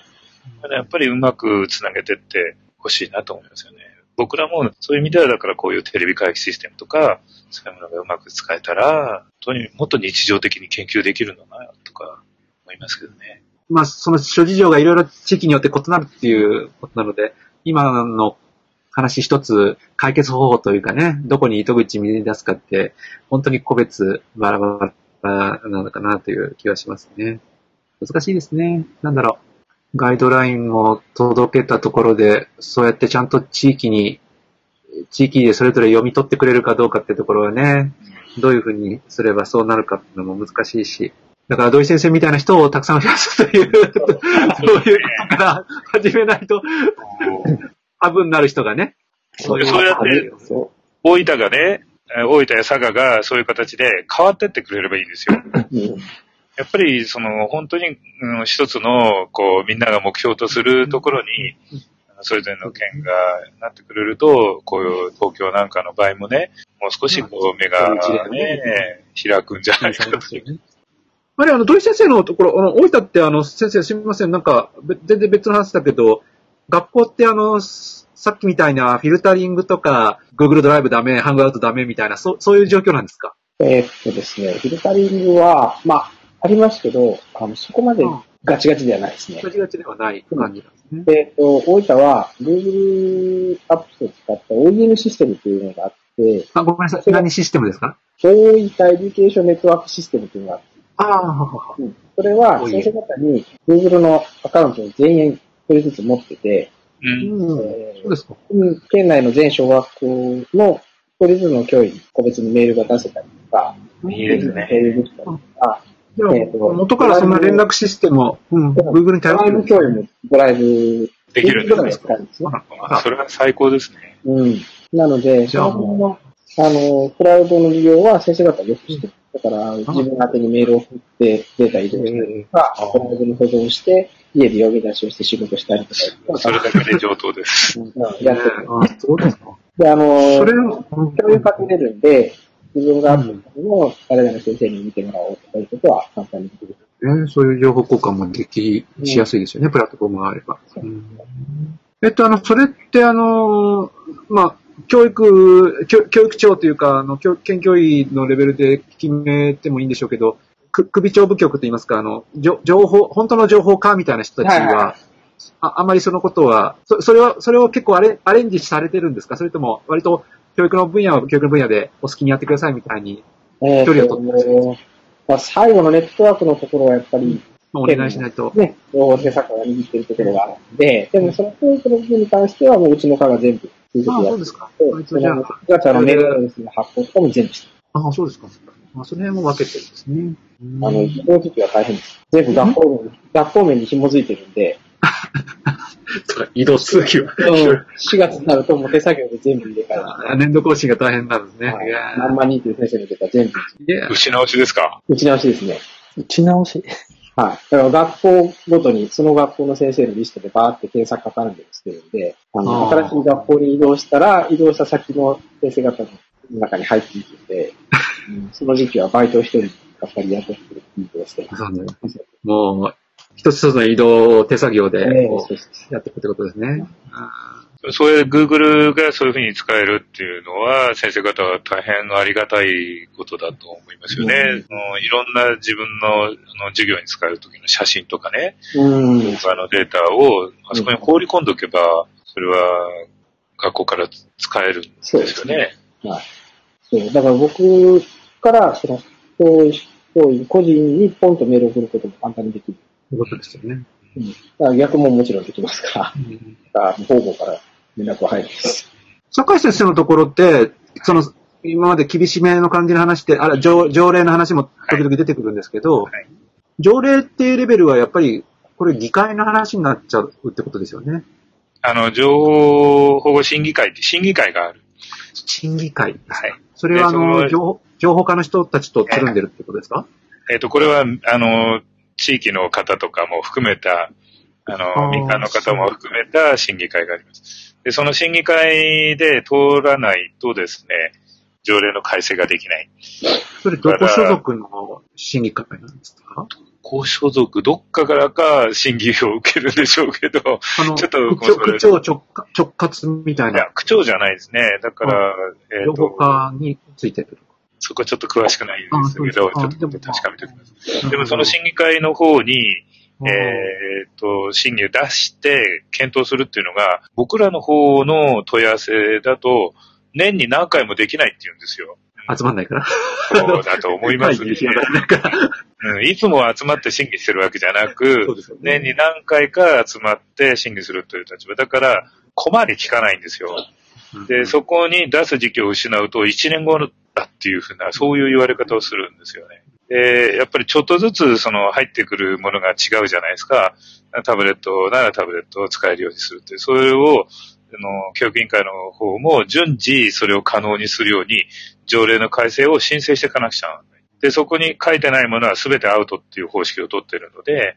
やっぱりうまくつなげてってほしいなと思いますよね。僕らもそういう意味ではだからこういうテレビ会議システムとか、そういうものがうまく使えたら、本当にもっと日常的に研究できるのかなとか思いますけどね。まあ、その諸事情がいろいろ地域によって異なるっていうことなので、今の話一つ解決方法というかね、どこに糸口見出すかって、本当に個別バラバラなのかなという気がしますね。難しいですね。なんだろう。ガイドラインを届けたところで、そうやってちゃんと地域に、地域でそれぞれ読み取ってくれるかどうかってところはね、どういうふうにすればそうなるかっていうのも難しいし、だから土井先生みたいな人をたくさん増やすという、そういうことから始めないと、ハブになる人がね。そうそうやって、そ大分がね、えー大分や佐賀がそういう形で変わってってくれればいいんですよ。やっぱり、その、本当に、うん、一つの、こう、みんなが目標とするところに、それぞれの県がなってくれると、こういう東京なんかの場合もね、もう少しこう、目がね、開くんじゃないかと。あれ、あの、土井先生のところ、あの、大分ってあの、先生すみません、なんか、べ全然別の話だけど、学校ってあの、さっきみたいなフィルタリングとか、Google ドライブダメ、ハングアウトダメみたいな、そそういう状況なんですか？えーっとですね、フィルタリングは、まあ、ありますけど、あのそこまでガチガチではないですね。ガ。チガチではない感じなんですね。で、えっと、大分は Google アップを使った OEM システムというのがあって、あ、ごめんなさい。何システムですか？大分 Education Network システムというのがあって、ああ、うん。それは先生方に Google のアカウントを全員一人ずつ持ってて、うん。そうです県内の全小学校の一人ずつの教員に個別にメールが出せたりとか、いいですねメールできたりとか、じゃあえーと元からそんな連絡システムを、うん、Google に頼ドライってるんですかブ教員もドライブできるんですねドライブ。使うんですよ。あそれは最高ですね。うん。なので、じゃあその辺の、あの、クラウドの利用は先生方よくしてる。だから、自分宛てにメールを送ってデータ移動したりとか、クラウドに保存して、家で読み出しをして仕事したりとか、それだけで上等です。うんやってる。あ、そうですか。で、あの、それを、共有かけれるんで、自分があった時も、誰々の先生に見てもらおうとかいうことは簡単にできる。ね、そういう情報交換もでき、しやすいですよね、プラットフォームがあれば。うんえっと、あの、それって、あの、まあ、教育、教教育長というか、あの、教県教委のレベルで決めてもいいんでしょうけど、く首長部局といいますか、あの、じょ情報、本当の情報家みたいな人たちは、はいはいはいああんまりそのことは、そそれは、それを結構アレアレンジされてるんですか？それとも、割と教育の分野は教育の分野でお好きにやってくださいみたいに、えー距離を取ってますとまあ、最後のネットワークのところはやっぱり、まあお願いしないと。ね、情報手作が握ってるところがあるんで、でもその教育の部分に関してはもううちの課が全部、ああ、そうですか。て、あいつじゃあガチャのメールアドレスの発行とかも全部してああ、そうですか。まあ、その辺も分けてるんですね。あの、移動時期は大変です。全部学校面に、学校面に紐づいてるんで、移動通勤は。4月になるともう手作業で全部入れ替えて、年度更新が大変なんですね。はい何万人という先生のデータ全部いや打ち直しですか？打ち直しですね。打ち直し？はい。だから学校ごとに、その学校の先生のリストでバーって検索かかるんでしてるんで、あの、新しい学校に移動したら、移動した先の先生方の中に入っていくんで、う んその時期はバイトを一人ばっかり雇ってるっていうことをしてます。そうねもう、一つ一つの移動を手作業でやっていくってことですね。あそういう Google がそういうふうに使えるっていうのは、先生方は大変ありがたいことだと思いますよね。うんそのいろんな自分のあの授業に使う時の写真とかね、うん。動画のデータをあそこに放り込んでおけば、それは学校から使えるんですよね。はい。そう。だから僕から、その、教教員個人にポンとメールを送ることも簡単にできる。そういうことですよね。うん。逆ももちろんできますから、だから方々から連絡は入るんです。坂井先生のところって、その、今まで厳しめの感じの話って、あら、条条例の話も時々出てくるんですけど、はい条例っていうレベルはやっぱり、これ議会の話になっちゃうってことですよね。あの、情報保護審議会って審議会がある。審議会。はい。それはあの、の情報情報家の人たちとつるんでるってことですか？えっ、と、これは、あの、地域の方とかも含めた、ああの、ー民間の方も含めた審議会があります。で、その審議会で通らないとですね、条例の改正ができない。それどこ所属の審議会なんですか？高所属、どっかからか審議を受けるんでしょうけど、あの、ちょっと区長直轄直轄みたいないや、区長じゃないですね。だから、えっ、情報と、家についてる。そこはちょっと詳しくないんですけど、ちょっと確かめてください。でもその審議会の方に、うんえっ、と、審議を出して検討するっていうのが、僕らの方の問い合わせだと、年に何回もできないって言うんですよ。集まんないから。そうだと思います ねうんいつも集まって審議してるわけじゃなく、ね年に何回か集まって審議するという立場。だから、困り聞かないんですよ。で、そこに出す時期を失うと1年後だっていうふうな、そういう言われ方をするんですよね。で、やっぱりちょっとずつその入ってくるものが違うじゃないですか。タブレットならタブレットを使えるようにするってそれを、あの、教育委員会の方も順次それを可能にするように、条例の改正を申請していかなくちゃ。で、そこに書いてないものは全てアウトっていう方式を取っているので、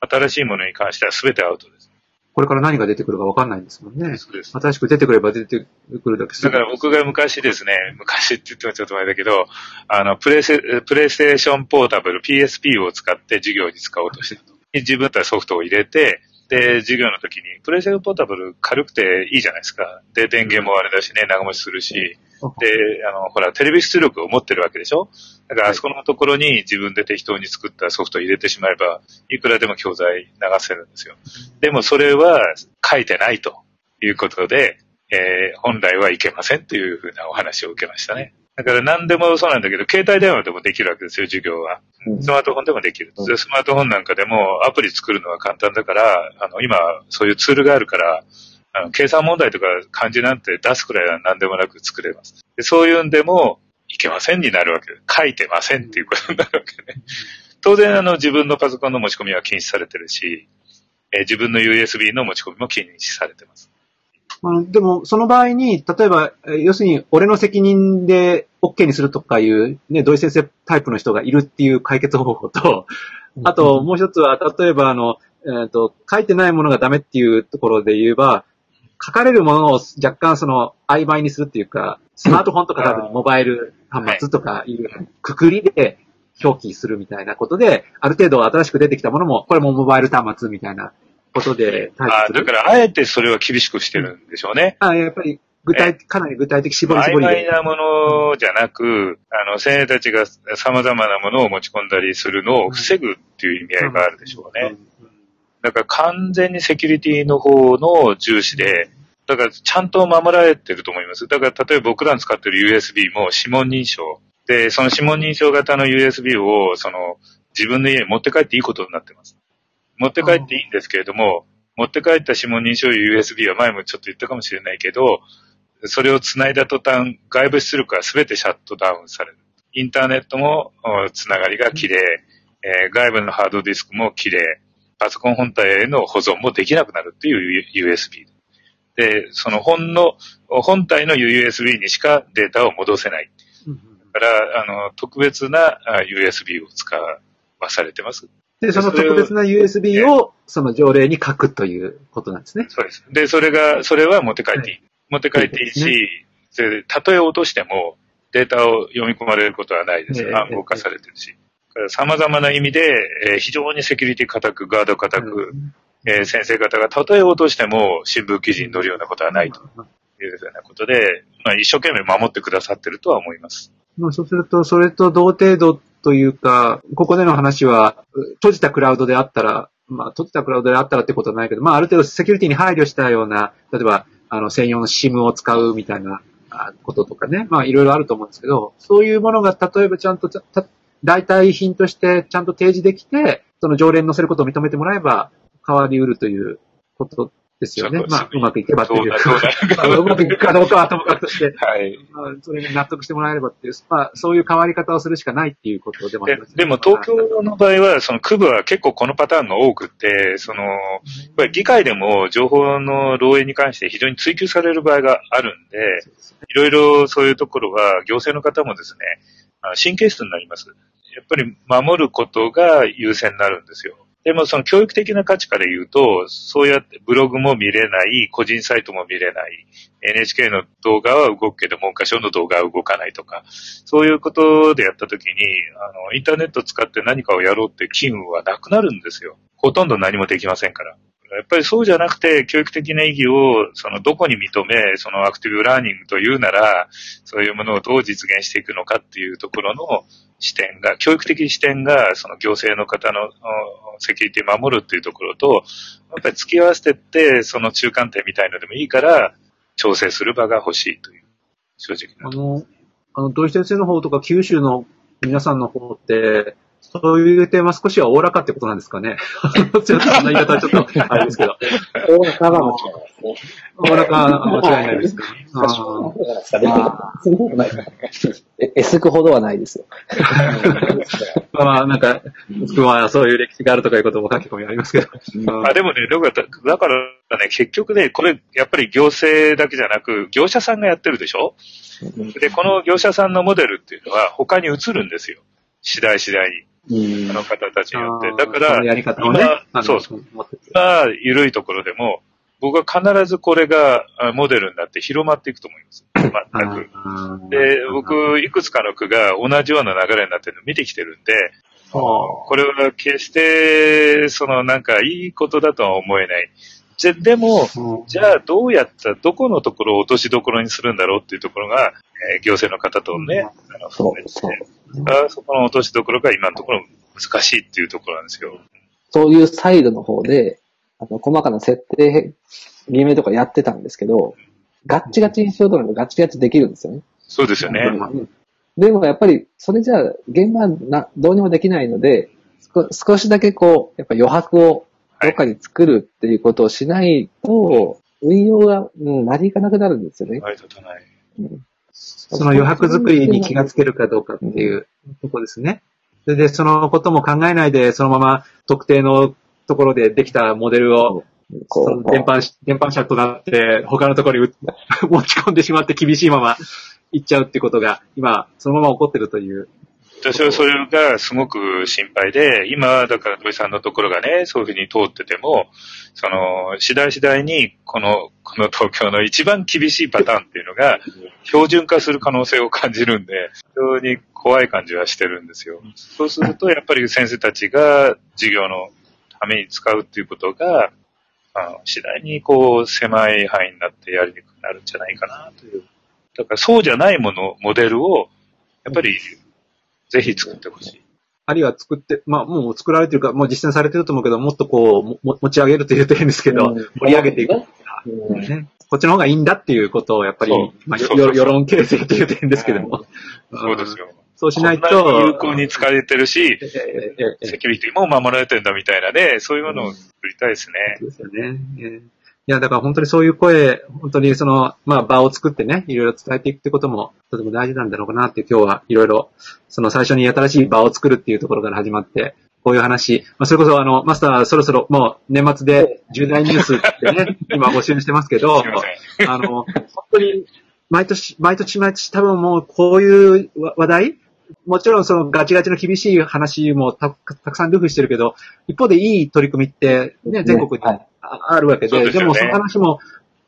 新しいものに関しては全てアウトです。これから何が出てくるか分かんないんですもんね。そうです。新しく出てくれば出てくるだけすだから僕が昔ですね、昔って言ってもちょっと前だけど、あの、プレイスプレイステーションポータブル PSP を使って授業に使おうとしてたと。自分たちソフトを入れて、で、授業の時に、プレイステーションポータブル軽くていいじゃないですか。で、電源もあれだしね、長持ちするし。で、あの、ほら、テレビ出力を持ってるわけでしょ？だからあそこのところに自分で適当に作ったソフトを入れてしまえば、いくらでも教材流せるんですよ。でもそれは書いてないということで、えー本来はいけませんというふうなお話を受けましたね。だから何でもそうなんだけど、携帯電話でもできるわけですよ、授業は。うんスマートフォンでもできる。でスマートフォンなんかでもアプリ作るのは簡単だから、あの、今、そういうツールがあるから、あの計算問題とか漢字なんて出すくらいは何でもなく作れます。でそういうんでも、いけませんになるわけで書いてませんっていうことになるわけね。当然、あの、自分のパソコンの持ち込みは禁止されてるし、えー自分の USB の持ち込みも禁止されてます。あのでも、その場合に、例えば、えー要するに、俺の責任で OK にするとかいう、ね、土井先生タイプの人がいるっていう解決方法と、あと、もう一つは、例えば、あの、えっ、と、書いてないものがダメっていうところで言えば、書かれるものを若干その、曖昧にするっていうか、スマートフォンとか多分モバイル端末とかいうくくりで表記するみたいなことで、ある程度新しく出てきたものも、これもモバイル端末みたいなことで対あ。だから、あえてそれは厳しくしてるんでしょうね。あやっぱり、具体、かなり具体的、絞り曖絞りで。昧なものじゃなく、あの、先生たちが様々なものを持ち込んだりするのを防ぐっていう意味合いがあるでしょうね。だから完全にセキュリティの方の重視で、だからちゃんと守られてると思います。だから例えば僕らの使ってる USB も指紋認証。で、その指紋認証型の USB を、その、自分の家に持って帰っていいことになってます。持って帰っていいんですけれども、持って帰った指紋認証 USB は前もちょっと言ったかもしれないけど、それを繋いだ途端、外部出力は全てシャットダウンされる。インターネットもおつながりが綺麗、えー外部のハードディスクも綺麗、パソコン本体への保存もできなくなるっていう USB。で、その本の、本体の USB にしかデータを戻せない。うんだから、あの、特別なあ USB を使わされてます。で、その特別な USB を、その条例に書くということなんですね。そうです。で、それが、それは持って帰っていい。持って帰っていいし、でたとえ落としても、データを読み込まれることはないです。ええ暗号化されてるし。様々な意味で、えー非常にセキュリティ固く、ガード固く、えー先生方が例えようとしても新聞記事に載るようなことはないと。いうようなことで、まあ、一生懸命守ってくださってるとは思います。まあそうすると、それと同程度というか、ここでの話は、う閉じたクラウドであったら、まあ、閉じたクラウドであったらってことはないけど、まあ、ある程度セキュリティに配慮したような、例えば、あの、専用の SIM を使うみたいなあこととかね、まあ、いろいろあると思うんですけど、そういうものが、例えばちゃんとた、た代替品としてちゃんと提示できて、その条例に載せることを認めてもらえば、変わり得るということですよねまあ、うまくいけばっていう。ど うまくいくかどうかはともかくとして、はい。まあ、それに納得してもらえればっていう、まあ、そういう変わり方をするしかないっていうことでもありでます、ね。でも東京の場合は、その区部は結構このパターンが多くって、その、やっぱり議会でも情報の漏洩に関して非常に追求される場合があるんで、いろいろそういうところは行政の方もですね、神経質になります。やっぱり守ることが優先になるんですよ。でもその教育的な価値から言うと、そうやってブログも見れない、個人サイトも見れない、NHK の動画は動くけど文科省の動画は動かないとか、そういうことでやったときに、あの、インターネット使って何かをやろうっていう機運はなくなるんですよ。ほとんど何もできませんから。やっぱりそうじゃなくて、教育的な意義を、その、どこに認め、そのアクティブラーニングというなら、そういうものをどう実現していくのかっていうところの視点が、教育的視点が、その行政の方のセキュリティを守るっていうところと、やっぱり付き合わせてって、その中間点みたいのでもいいから、調整する場が欲しいという、正直なあ。の、あの、土井先生の方とか九州の皆さんの方って、そういう点は少しはおおらかってことなんですかね。ちょっとそんな言い方はちょっと あれですけど。大中は間違いないですね。おおらかは間違いないですか。あそうーなんですかね。そんなことないかえ、エスクほどはないですよ。まあ、なんか、僕はそういう歴史があるとかいうことも書き込みありますけど。うんあでもね、だから、だからね、結局ね、これ、やっぱり行政だけじゃなく、業者さんがやってるでしょ？で、この業者さんのモデルっていうのは他に移るんですよ。次第次第に、うんあの方たちによって。だから、やり方をね。今そうそう。今、緩いところでも、僕は必ずこれがあモデルになって広まっていくと思います。全く。で、僕、いくつかの区が同じような流れになってるのを見てきてるんで、これは決して、そのなんかいいことだとは思えない。じゃでも、うんじゃあどうやった、どこのところを落としどころにするんだろうっていうところが、えー行政の方とね、あのそう含めてあそこの落としどころが今のところ難しいっていうところなんですよ。そういうサイドの方で、あの、細かな設定、決めとかやってたんですけど、ガッチガチにしようとなるとガッチガチできるんですよね。そうですよね。うんでもやっぱり、それじゃあ、現場な、どうにもできないので、少少しだけこう、やっぱ余白をどっかに作るっていうことをしないと、運用が、うん、成りいかなくなるんですよね。はい、立たない。その余白作りに気がつけるかどうかっていうとこですね。それで、そのことも考えないで、そのまま特定のところでできたモデルを、そのこう、伝播し、伝播者となって、他のところにう 持ち込んでしまって厳しいまま行っちゃうってことが、今、そのまま起こってるという。私はそれがすごく心配で、今、だから土井さんのところがね、そういうふうに通ってても、その、次第次第に、この、この東京の一番厳しいパターンっていうのが、標準化する可能性を感じるんで、非常に怖い感じはしてるんですよ。そうすると、やっぱり先生たちが授業のために使うっていうことが、あの次第にこう、狭い範囲になってやりにくくなるんじゃないかなという。だからそうじゃないもの、モデルを、やっぱり、ぜひ作ってほしい。あるいは作って、まあもう作られてるか、もう実践されてると思うけど、もっとこう、も持ち上げるというと変ですけど、うん盛り上げていく。うんね、こっちの方がいいんだっていうことを、やっぱりそう、まあ、世論形成という点ですけども。そうですよ。そうしないと、有効に使われてるし、セキュリティも守られてるんだみたいなね、そういうものを作りたいですね。ですよね。ええいや、だから本当にそういう声、本当にその、まあ場を作ってね、いろいろ伝えていくってことも、とても大事なんだろうなって今日はいろいろ、その最初に新しい場を作るっていうところから始まって、こういう話、まあそれこそあの、マスターそろそろもう年末で重大ニュースってね、今募集してますけど。あの、本当に、毎年、毎年毎年多分もうこういう話話題もちろんそのガチガチの厳しい話もたたくさんルフしてるけど、一方でいい取り組みってね、全国にはいああるわけで、でね。でもその話も、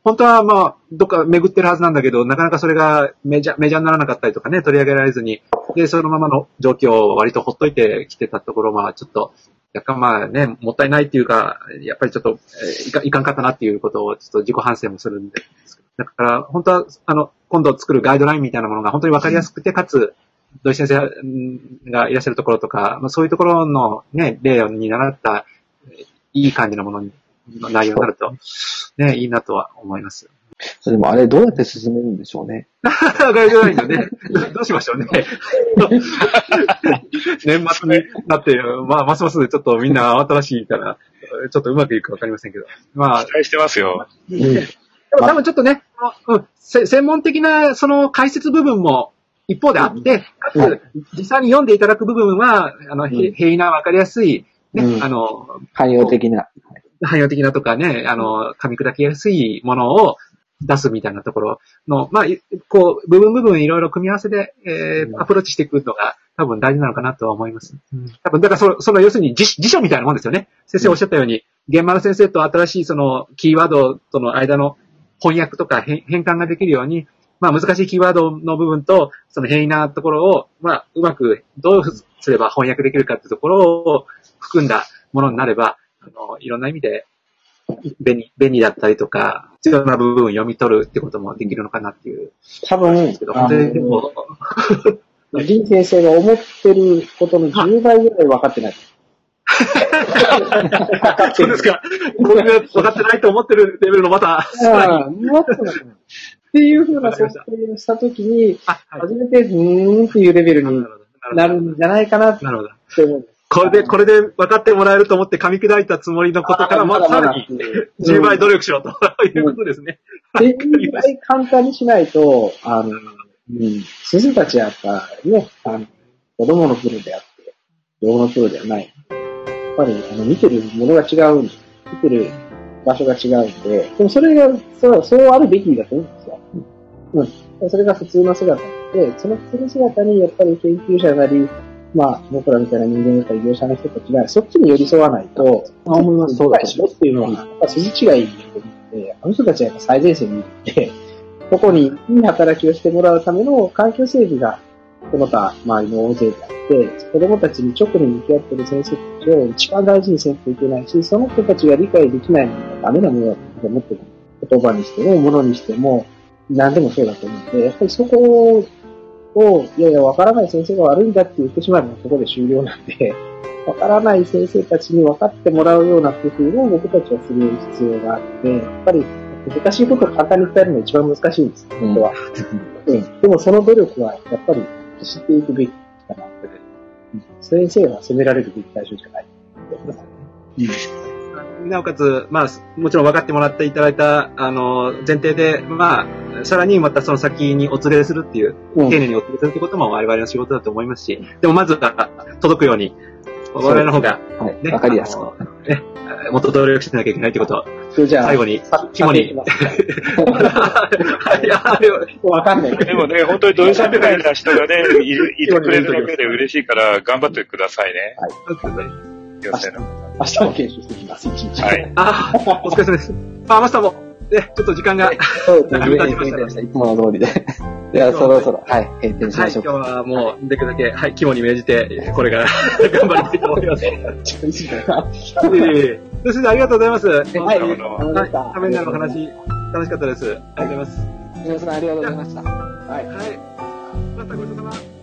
本当はまあ、どっか巡ってるはずなんだけど、なかなかそれがメジャー、メジャーにならなかったりとかね、取り上げられずに、で、そのままの状況を割とほっといてきてたところは、ちょっと、若干まあね、もったいないっていうか、やっぱりちょっと、えーいかいかんかったなっていうことを、ちょっと自己反省もするんで。す。だから、本当は、あの、今度作るガイドラインみたいなものが本当にわかりやすくて、かつ、土井先生うんがいらっしゃるところとか、まあ、そういうところのね、例に習った、えーいい感じのものに、の内容になると、ね、いいなとは思います。でもあれどうやって進めるんでしょうね。ガイドラインがね、どうしましょうね。年末になって、まあ、ますますちょっとみんな慌ただしいから、ちょっとうまくいくかわかりませんけど。まあ、期待してますよ。うん。でも多分ちょっとね、うん、せ専門的なその解説部分も一方であって、かつ、実際に読んでいただく部分は、あの、へうん平易なわかりやすい、ね、うんあの、汎用的な。汎用的なとかね、あの、噛み砕きやすいものを出すみたいなところの、まあ、いこう、部分部分いろいろ組み合わせで、えーうんアプローチしていくのが多分大事なのかなとは思います。多分、だからその、その要するに辞辞書みたいなもんですよね。先生おっしゃったように、現場の先生と新しいそのキーワードとの間の翻訳とか変変換ができるように、まあ難しいキーワードの部分と、その変異なところを、まあうまくどうすれば翻訳できるかっていうところを含んだものになれば、あの、いろんな意味で便利、便利だったりとか、必要な部分を読み取るってこともできるのかなっていう。多分、ですけど、あ本当にでの、も、林先生が思ってることの10倍ぐらい分かってない。そうですか。僕が分かってないと思ってるレベルのまた。ああもっっていうふうな設定をしたときに。初めて、うーんっていうレベルになるんじゃないかなって。思うんです。これで、これで分かってもらえると思って噛み砕いたつもりのことから、まあ、さらに10倍努力しようということですね。で、ぐらい簡単にしないと、あの、うん、先生たちはやっぱね、あの、子供のプロであって、用のプロではない。やっぱり、あの、見てるものが違うんです。見てる場所が違うんで、でもそれが、そう、そうあるべきだと思うんですよ。うん。それが普通の姿で、その普通の姿にやっぱり研究者なり、まあ、僕らみたいな人間だったり、業者の人たちが、そっちに寄り添わないと、思いますそうだとしろっていうのは、やっぱ筋違いで、あの人たちはやっぱ最前線にいて、ここにいい働きをしてもらうための環境整備が、この他周りの大勢であって、子供たちに直に向き合っている先生たちを一番大事にせんといけないし、その人たちが理解できないものがダメなものだと思ってる。言葉にしても、ものにしても、何でもそうだと思うので、やっぱりそこを、いやいや、わからない先生が悪いんだって言ってしまえばそこで終了なんで、わからない先生たちに分かってもらうような工夫を僕たちはする必要があって、やっぱり難しいことを簡単に伝えるのが一番難しいんです、本当は。うん。でもその努力はやっぱり知っていくべきかなって。うん先生は責められるべき対象じゃない。なおかつ、まあ、もちろん分かってもらっていただいた、あの、前提で、まあ、さらにまたその先にお連れするっていう、うん丁寧にお連れするってことも我々の仕事だと思いますし、でもまずは届くように、我々の方が、はい。ね、わかりやすく。ね、もっと努力しなきゃいけないってことを、それじゃあ、最後にさ肝にわかんない。でもね、本当に土井さんみたいな人がね、いるいてくれるだけで嬉しいから、頑張ってくださいね。予選の。明日も研修してきます、一日。はい。あ、お疲れ様です。あ、マスターも、ね、ちょっと時間が、はい、そうですね。なんか見たました。いつもの通りで。では、そろそろ、はい、閉店しましょうか。今日はもう、できるだけ、はい、肝に銘じて、これから 頑張りたいと思います。いえいえそしてありがとうございます。はい、はいためになるお話、楽しかったです。ありがとうございます。皆さんありがとうございました。はい。はい。またごちそうさま。